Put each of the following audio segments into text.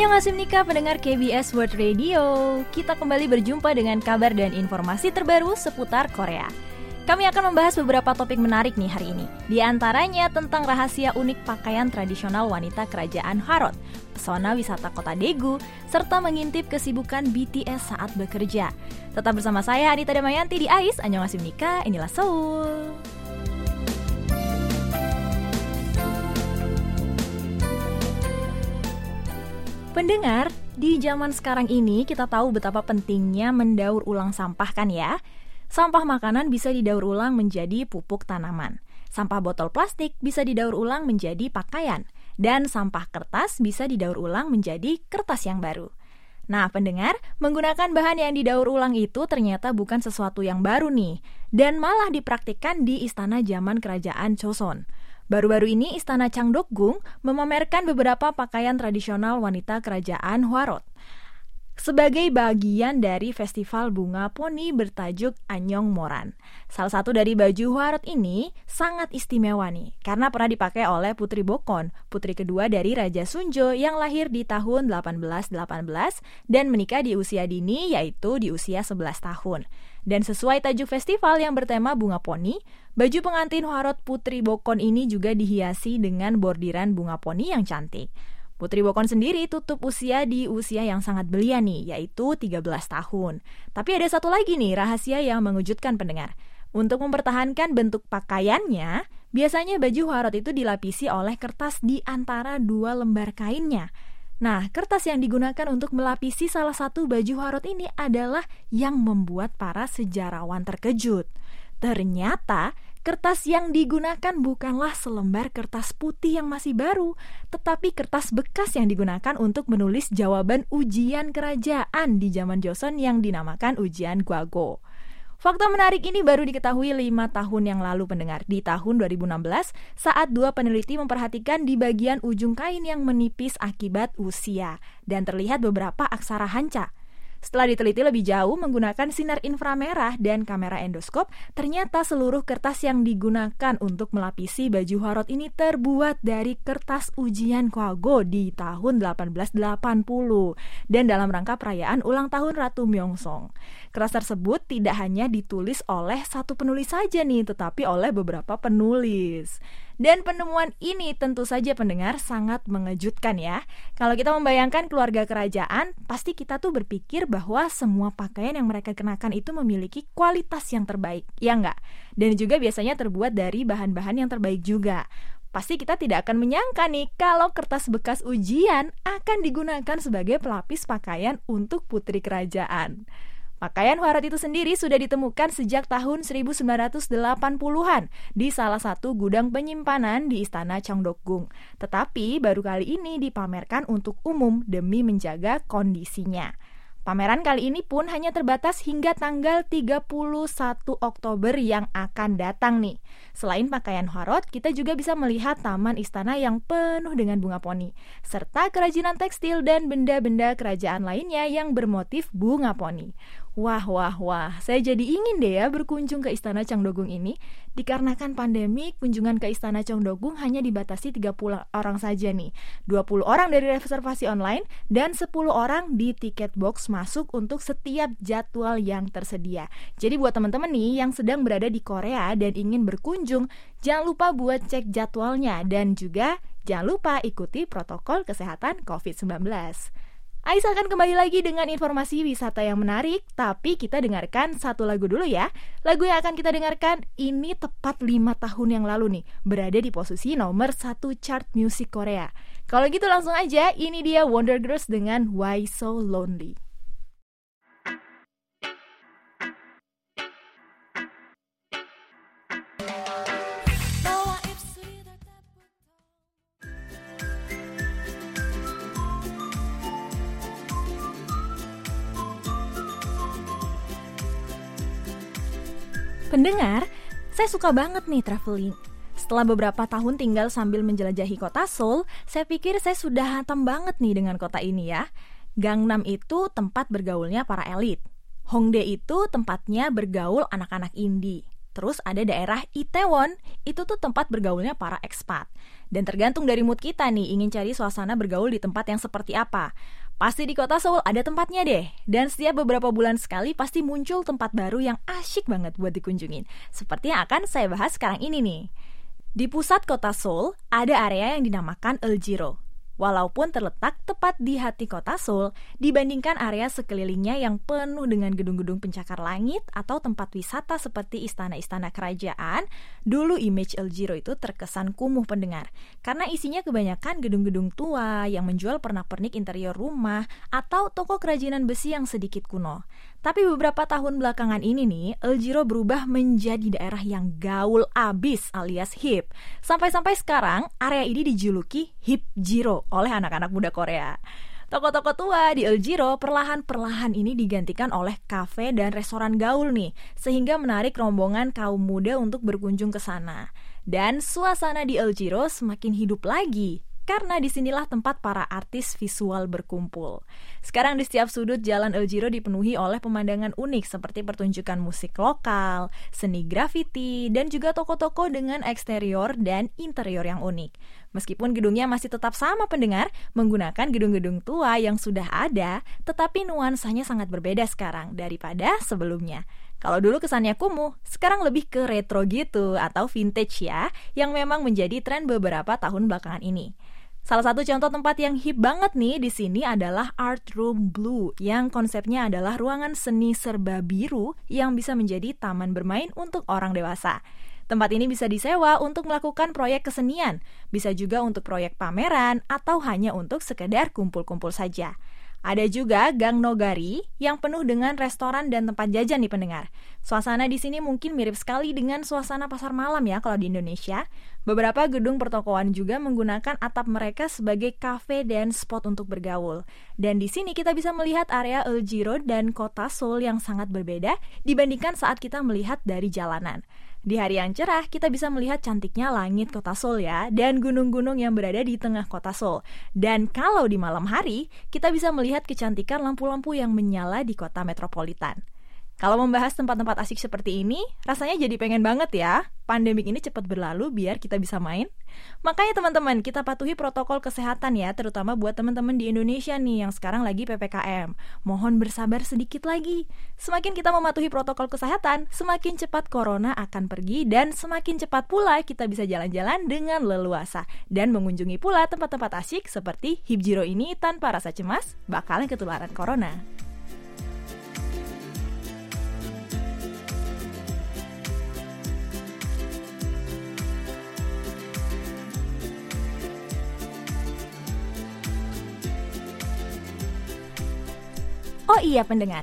Annyeonghaseyo pendengar KBS World Radio. Kita kembali berjumpa dengan kabar dan informasi terbaru seputar Korea. Kami akan membahas beberapa topik menarik nih hari ini. Di antaranya tentang rahasia unik pakaian tradisional wanita kerajaan Harod Pesona wisata kota Daegu Serta mengintip kesibukan BTS saat bekerja. Tetap bersama saya Anita Damayanti di AIS Annyeonghaseyo inilah Seoul Pendengar, di zaman sekarang ini kita tahu betapa pentingnya mendaur ulang sampah kan ya? Sampah makanan bisa didaur ulang menjadi pupuk tanaman. Sampah botol plastik bisa didaur ulang menjadi pakaian. Dan sampah kertas bisa didaur ulang menjadi kertas yang baru. Nah, pendengar, menggunakan bahan yang didaur ulang itu ternyata bukan sesuatu yang baru nih, dan malah dipraktikkan di istana zaman kerajaan Choson. Baru-baru ini Istana Changdokgung memamerkan beberapa pakaian tradisional wanita kerajaan Hwarot sebagai bagian dari festival bunga poni bertajuk Anyong Moran. Salah satu dari baju Hwarot ini sangat istimewa nih, karena pernah dipakai oleh Putri Bokon, putri kedua dari Raja Sunjo yang lahir di tahun 1818 dan menikah di usia dini yaitu di usia 11 tahun. Dan sesuai tajuk festival yang bertema bunga poni, baju pengantin Hwarot Putri Bokon ini juga dihiasi dengan bordiran bunga poni yang cantik. Putri Bokon sendiri tutup usia di usia yang sangat belia nih, yaitu 13 tahun. Tapi ada satu lagi nih rahasia yang mengejutkan pendengar. Untuk mempertahankan bentuk pakaiannya, biasanya baju harot itu dilapisi oleh kertas di antara dua lembar kainnya. Nah, kertas yang digunakan untuk melapisi salah satu baju harot ini adalah yang membuat para sejarawan terkejut. Ternyata Kertas yang digunakan bukanlah selembar kertas putih yang masih baru, tetapi kertas bekas yang digunakan untuk menulis jawaban ujian kerajaan di zaman Joseon yang dinamakan ujian Guago. Fakta menarik ini baru diketahui lima tahun yang lalu pendengar di tahun 2016 saat dua peneliti memperhatikan di bagian ujung kain yang menipis akibat usia dan terlihat beberapa aksara hanca. Setelah diteliti lebih jauh menggunakan sinar inframerah dan kamera endoskop, ternyata seluruh kertas yang digunakan untuk melapisi baju harot ini terbuat dari kertas ujian Kwago di tahun 1880 dan dalam rangka perayaan ulang tahun Ratu Myeongsong. Kertas tersebut tidak hanya ditulis oleh satu penulis saja nih, tetapi oleh beberapa penulis. Dan penemuan ini tentu saja pendengar sangat mengejutkan ya. Kalau kita membayangkan keluarga kerajaan, pasti kita tuh berpikir bahwa semua pakaian yang mereka kenakan itu memiliki kualitas yang terbaik, ya enggak? Dan juga biasanya terbuat dari bahan-bahan yang terbaik juga. Pasti kita tidak akan menyangka nih kalau kertas bekas ujian akan digunakan sebagai pelapis pakaian untuk putri kerajaan. Pakaian Huarat itu sendiri sudah ditemukan sejak tahun 1980-an di salah satu gudang penyimpanan di Istana Cheongdokgung. Tetapi baru kali ini dipamerkan untuk umum demi menjaga kondisinya. Pameran kali ini pun hanya terbatas hingga tanggal 31 Oktober yang akan datang nih. Selain pakaian harot, kita juga bisa melihat taman istana yang penuh dengan bunga poni, serta kerajinan tekstil dan benda-benda kerajaan lainnya yang bermotif bunga poni. Wah, wah, wah, saya jadi ingin deh ya berkunjung ke Istana Changdogung ini. Dikarenakan pandemi, kunjungan ke Istana Changdogung hanya dibatasi 30 orang saja nih. 20 orang dari reservasi online dan 10 orang di tiket box masuk untuk setiap jadwal yang tersedia. Jadi buat teman-teman nih yang sedang berada di Korea dan ingin berkunjung, jangan lupa buat cek jadwalnya dan juga jangan lupa ikuti protokol kesehatan COVID-19. Ais akan kembali lagi dengan informasi wisata yang menarik, tapi kita dengarkan satu lagu dulu ya. Lagu yang akan kita dengarkan ini tepat 5 tahun yang lalu nih, berada di posisi nomor satu chart musik Korea. Kalau gitu langsung aja, ini dia Wonder Girls dengan Why So Lonely. Pendengar, saya suka banget nih traveling. Setelah beberapa tahun tinggal sambil menjelajahi kota Seoul, saya pikir saya sudah hatam banget nih dengan kota ini ya. Gangnam itu tempat bergaulnya para elit. Hongdae itu tempatnya bergaul anak-anak indie. Terus ada daerah Itaewon, itu tuh tempat bergaulnya para ekspat. Dan tergantung dari mood kita nih, ingin cari suasana bergaul di tempat yang seperti apa. Pasti di kota Seoul ada tempatnya deh. Dan setiap beberapa bulan sekali pasti muncul tempat baru yang asyik banget buat dikunjungin. Seperti yang akan saya bahas sekarang ini nih. Di pusat kota Seoul, ada area yang dinamakan Eljiro walaupun terletak tepat di hati kota Seoul dibandingkan area sekelilingnya yang penuh dengan gedung-gedung pencakar langit atau tempat wisata seperti istana-istana kerajaan, dulu image El itu terkesan kumuh pendengar karena isinya kebanyakan gedung-gedung tua yang menjual pernak-pernik interior rumah atau toko kerajinan besi yang sedikit kuno. Tapi beberapa tahun belakangan ini nih, El Giro berubah menjadi daerah yang gaul abis alias hip. Sampai-sampai sekarang, area ini dijuluki Hip Giro oleh anak-anak muda Korea. Toko-toko tua di El Giro perlahan-perlahan ini digantikan oleh kafe dan restoran gaul nih, sehingga menarik rombongan kaum muda untuk berkunjung ke sana. Dan suasana di El Giro semakin hidup lagi karena di sinilah tempat para artis visual berkumpul. Sekarang di setiap sudut jalan El Giro dipenuhi oleh pemandangan unik seperti pertunjukan musik lokal, seni graffiti, dan juga toko-toko dengan eksterior dan interior yang unik. Meskipun gedungnya masih tetap sama pendengar, menggunakan gedung-gedung tua yang sudah ada, tetapi nuansanya sangat berbeda sekarang daripada sebelumnya. Kalau dulu kesannya kumuh, sekarang lebih ke retro gitu atau vintage ya, yang memang menjadi tren beberapa tahun belakangan ini. Salah satu contoh tempat yang hip banget nih di sini adalah Art Room Blue yang konsepnya adalah ruangan seni serba biru yang bisa menjadi taman bermain untuk orang dewasa. Tempat ini bisa disewa untuk melakukan proyek kesenian, bisa juga untuk proyek pameran atau hanya untuk sekedar kumpul-kumpul saja. Ada juga Gang Nogari yang penuh dengan restoran dan tempat jajan di pendengar. Suasana di sini mungkin mirip sekali dengan suasana pasar malam ya kalau di Indonesia. Beberapa gedung pertokoan juga menggunakan atap mereka sebagai kafe dan spot untuk bergaul. Dan di sini kita bisa melihat area El Giro dan kota Seoul yang sangat berbeda dibandingkan saat kita melihat dari jalanan. Di hari yang cerah, kita bisa melihat cantiknya langit kota Seoul ya, dan gunung-gunung yang berada di tengah kota Seoul. Dan kalau di malam hari, kita bisa melihat kecantikan lampu-lampu yang menyala di kota metropolitan. Kalau membahas tempat-tempat asik seperti ini, rasanya jadi pengen banget ya. Pandemik ini cepat berlalu biar kita bisa main. Makanya teman-teman, kita patuhi protokol kesehatan ya, terutama buat teman-teman di Indonesia nih yang sekarang lagi PPKM. Mohon bersabar sedikit lagi. Semakin kita mematuhi protokol kesehatan, semakin cepat corona akan pergi dan semakin cepat pula kita bisa jalan-jalan dengan leluasa dan mengunjungi pula tempat-tempat asik seperti Hibjiro ini tanpa rasa cemas bakalan ketularan corona. Oh iya pendengar,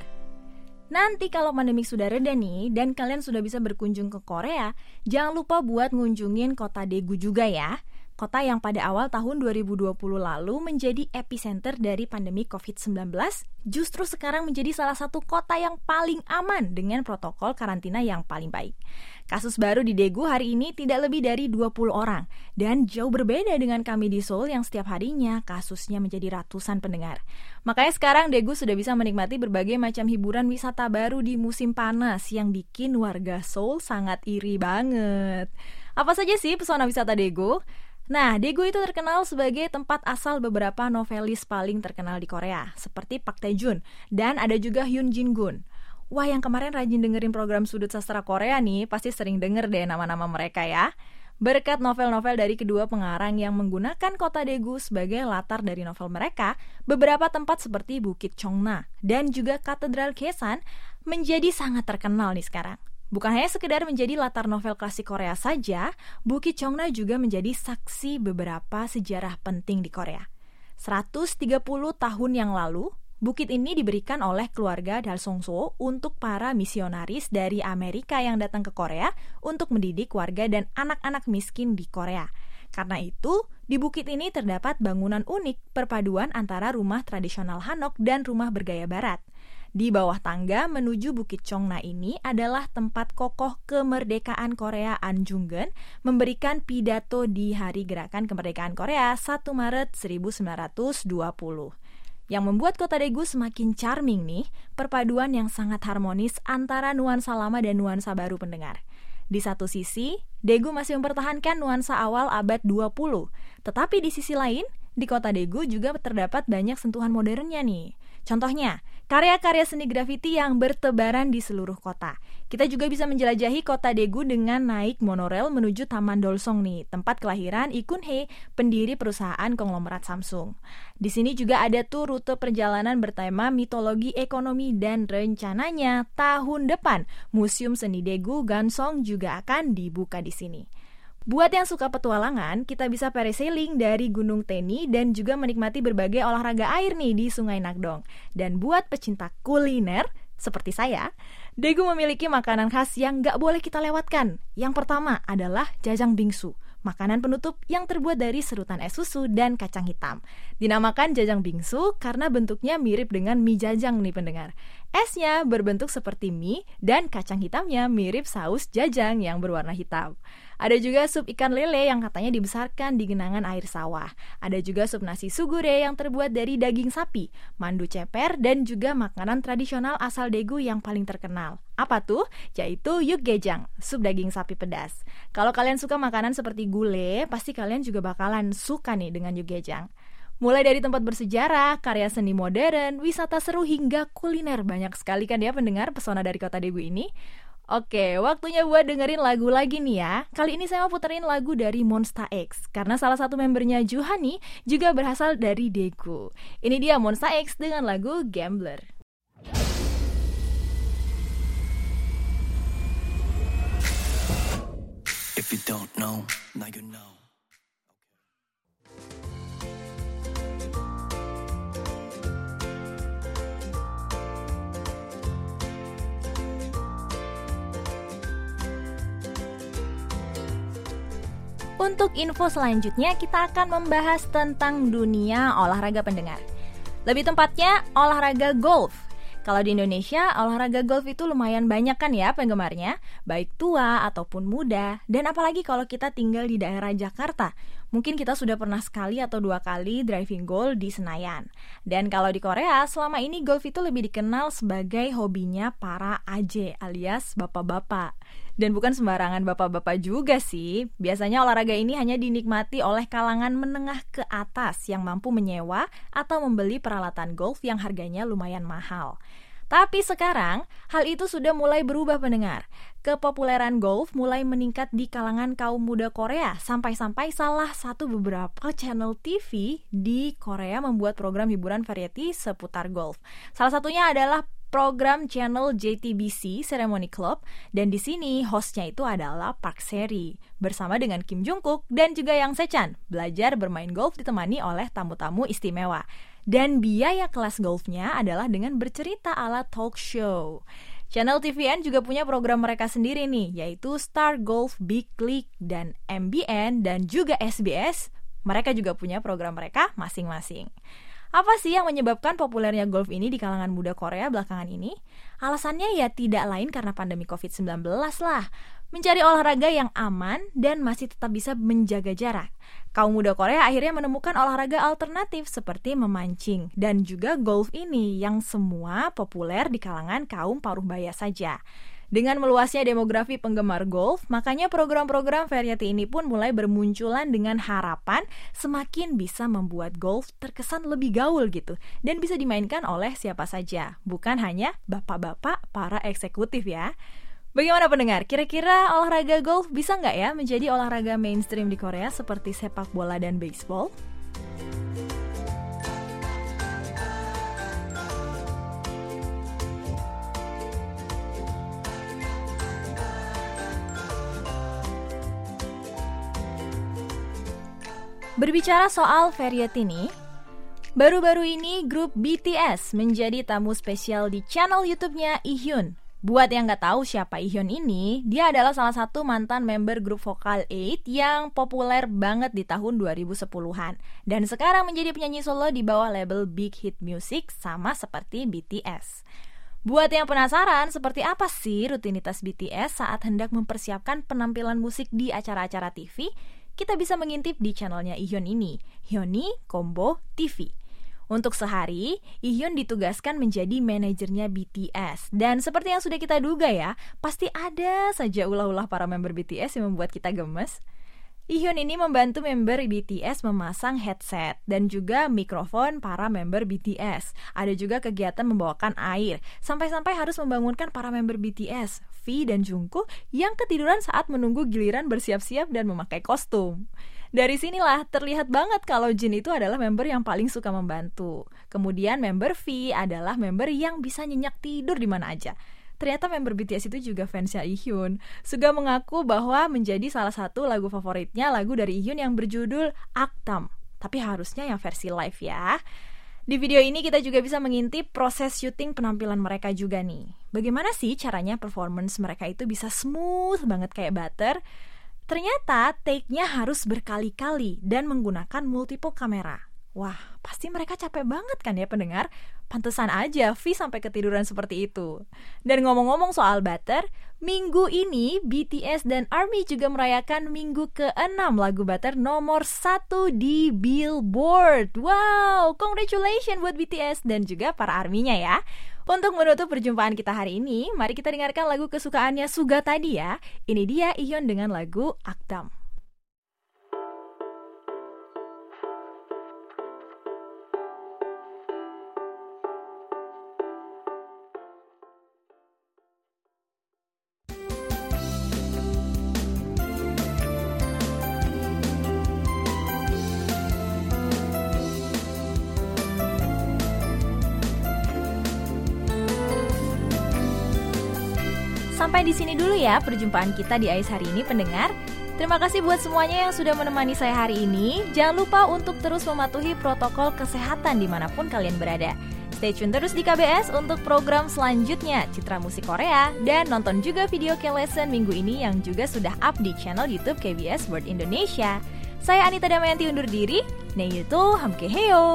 Nanti kalau pandemi sudah reda nih dan kalian sudah bisa berkunjung ke Korea, jangan lupa buat ngunjungin kota Daegu juga ya. Kota yang pada awal tahun 2020 lalu menjadi epicenter dari pandemi COVID-19, justru sekarang menjadi salah satu kota yang paling aman dengan protokol karantina yang paling baik. Kasus baru di Daegu hari ini tidak lebih dari 20 orang, dan jauh berbeda dengan kami di Seoul yang setiap harinya kasusnya menjadi ratusan pendengar. Makanya sekarang Daegu sudah bisa menikmati berbagai macam hiburan wisata baru di musim panas yang bikin warga Seoul sangat iri banget. Apa saja sih pesona wisata Daegu? Nah, Daegu itu terkenal sebagai tempat asal beberapa novelis paling terkenal di Korea, seperti Park Tae-jun, dan ada juga Hyun Jin-gun. Wah, yang kemarin rajin dengerin program Sudut Sastra Korea nih, pasti sering denger deh nama-nama mereka ya. Berkat novel-novel dari kedua pengarang yang menggunakan kota Daegu sebagai latar dari novel mereka, beberapa tempat seperti Bukit Chongna dan juga Katedral Kesan menjadi sangat terkenal nih sekarang. Bukan hanya sekedar menjadi latar novel klasik Korea saja, Bukit Chongna juga menjadi saksi beberapa sejarah penting di Korea. 130 tahun yang lalu, bukit ini diberikan oleh keluarga Dalsongso untuk para misionaris dari Amerika yang datang ke Korea untuk mendidik warga dan anak-anak miskin di Korea. Karena itu, di bukit ini terdapat bangunan unik perpaduan antara rumah tradisional Hanok dan rumah bergaya barat. Di bawah tangga menuju Bukit Chongna ini adalah tempat kokoh kemerdekaan Korea Anjungen memberikan pidato di Hari Gerakan Kemerdekaan Korea 1 Maret 1920. Yang membuat kota Daegu semakin charming nih, perpaduan yang sangat harmonis antara nuansa lama dan nuansa baru pendengar. Di satu sisi, Daegu masih mempertahankan nuansa awal abad 20. Tetapi di sisi lain, di kota Daegu juga terdapat banyak sentuhan modernnya nih. Contohnya, karya-karya seni grafiti yang bertebaran di seluruh kota. Kita juga bisa menjelajahi kota Daegu dengan naik monorail menuju Taman Dolsong nih, tempat kelahiran Ikun Hee, pendiri perusahaan konglomerat Samsung. Di sini juga ada tuh rute perjalanan bertema mitologi ekonomi dan rencananya tahun depan Museum Seni Daegu Gansong juga akan dibuka di sini. Buat yang suka petualangan, kita bisa parasailing dari Gunung Teni dan juga menikmati berbagai olahraga air nih di Sungai Nagdong. Dan buat pecinta kuliner, seperti saya, Daegu memiliki makanan khas yang gak boleh kita lewatkan. Yang pertama adalah jajang bingsu, makanan penutup yang terbuat dari serutan es susu dan kacang hitam. Dinamakan jajang bingsu karena bentuknya mirip dengan mie jajang nih pendengar. Esnya berbentuk seperti mie dan kacang hitamnya mirip saus jajang yang berwarna hitam. Ada juga sup ikan lele yang katanya dibesarkan di genangan air sawah. Ada juga sup nasi sugure yang terbuat dari daging sapi, mandu ceper, dan juga makanan tradisional asal Daegu yang paling terkenal. Apa tuh? Yaitu yukgejang, sup daging sapi pedas. Kalau kalian suka makanan seperti gule, pasti kalian juga bakalan suka nih dengan yukgejang. Mulai dari tempat bersejarah, karya seni modern, wisata seru hingga kuliner banyak sekali kan ya pendengar pesona dari kota Daegu ini. Oke, waktunya buat dengerin lagu lagi nih ya. Kali ini saya mau puterin lagu dari Monsta X karena salah satu membernya Juhani juga berasal dari Deku. Ini dia Monsta X dengan lagu Gambler. If you don't know, now you know. Untuk info selanjutnya kita akan membahas tentang dunia olahraga pendengar. Lebih tepatnya olahraga golf. Kalau di Indonesia, olahraga golf itu lumayan banyak kan ya penggemarnya, baik tua ataupun muda, dan apalagi kalau kita tinggal di daerah Jakarta. Mungkin kita sudah pernah sekali atau dua kali driving golf di Senayan. Dan kalau di Korea, selama ini golf itu lebih dikenal sebagai hobinya para AJ alias bapak-bapak. Dan bukan sembarangan bapak-bapak juga sih. Biasanya olahraga ini hanya dinikmati oleh kalangan menengah ke atas yang mampu menyewa atau membeli peralatan golf yang harganya lumayan mahal. Tapi sekarang, hal itu sudah mulai berubah pendengar. Kepopuleran golf mulai meningkat di kalangan kaum muda Korea, sampai-sampai salah satu beberapa channel TV di Korea membuat program hiburan variety seputar golf. Salah satunya adalah program channel JTBC Ceremony Club dan di sini hostnya itu adalah Park Seri bersama dengan Kim Jungkook dan juga Yang Sechan belajar bermain golf ditemani oleh tamu-tamu istimewa. Dan biaya kelas golfnya adalah dengan bercerita ala talk show. Channel TVN juga punya program mereka sendiri nih, yaitu Star Golf Big League dan MBN dan juga SBS. Mereka juga punya program mereka masing-masing. Apa sih yang menyebabkan populernya golf ini di kalangan muda Korea belakangan ini? Alasannya ya tidak lain karena pandemi COVID-19 lah mencari olahraga yang aman dan masih tetap bisa menjaga jarak. Kaum muda Korea akhirnya menemukan olahraga alternatif seperti memancing dan juga golf ini yang semua populer di kalangan kaum paruh baya saja. Dengan meluasnya demografi penggemar golf, makanya program-program variety ini pun mulai bermunculan dengan harapan semakin bisa membuat golf terkesan lebih gaul gitu dan bisa dimainkan oleh siapa saja, bukan hanya bapak-bapak para eksekutif ya. Bagaimana pendengar? Kira-kira olahraga golf bisa nggak ya menjadi olahraga mainstream di Korea seperti sepak bola dan baseball? Berbicara soal variety nih, baru-baru ini grup BTS menjadi tamu spesial di channel YouTube-nya Ihyun Buat yang nggak tahu siapa Ihyun ini, dia adalah salah satu mantan member grup vokal 8 yang populer banget di tahun 2010-an dan sekarang menjadi penyanyi solo di bawah label Big Hit Music sama seperti BTS. Buat yang penasaran seperti apa sih rutinitas BTS saat hendak mempersiapkan penampilan musik di acara-acara TV, kita bisa mengintip di channelnya Ihyun ini, Hyuni Combo TV. Untuk sehari, Ihyun ditugaskan menjadi manajernya BTS. Dan seperti yang sudah kita duga ya, pasti ada saja ulah-ulah para member BTS yang membuat kita gemes. Ihyun ini membantu member BTS memasang headset dan juga mikrofon para member BTS. Ada juga kegiatan membawakan air, sampai-sampai harus membangunkan para member BTS, V dan Jungkook yang ketiduran saat menunggu giliran bersiap-siap dan memakai kostum. Dari sinilah terlihat banget kalau Jin itu adalah member yang paling suka membantu. Kemudian member V adalah member yang bisa nyenyak tidur di mana aja. Ternyata member BTS itu juga fansnya Ihyun. Suga mengaku bahwa menjadi salah satu lagu favoritnya lagu dari Ihyun yang berjudul Aktam. Tapi harusnya yang versi live ya. Di video ini kita juga bisa mengintip proses syuting penampilan mereka juga nih. Bagaimana sih caranya performance mereka itu bisa smooth banget kayak butter? Ternyata take-nya harus berkali-kali dan menggunakan multiple kamera. Wah, pasti mereka capek banget kan ya pendengar? Pantesan aja V sampai ketiduran seperti itu. Dan ngomong-ngomong soal Butter, minggu ini BTS dan ARMY juga merayakan minggu ke-6 lagu Butter nomor 1 di Billboard. Wow, congratulations buat BTS dan juga para ARMY-nya ya. Untuk menutup perjumpaan kita hari ini, mari kita dengarkan lagu kesukaannya Suga tadi ya. Ini dia Ihyun dengan lagu Akdam. Sampai di sini dulu ya perjumpaan kita di AIS hari ini pendengar. Terima kasih buat semuanya yang sudah menemani saya hari ini. Jangan lupa untuk terus mematuhi protokol kesehatan di mana pun kalian berada. Stay tune terus di KBS untuk program selanjutnya Citra Musik Korea dan nonton juga video K-Lesson minggu ini yang juga sudah up di channel YouTube KBS World Indonesia. Saya Anita Damayanti undur diri. Itu hamke heo.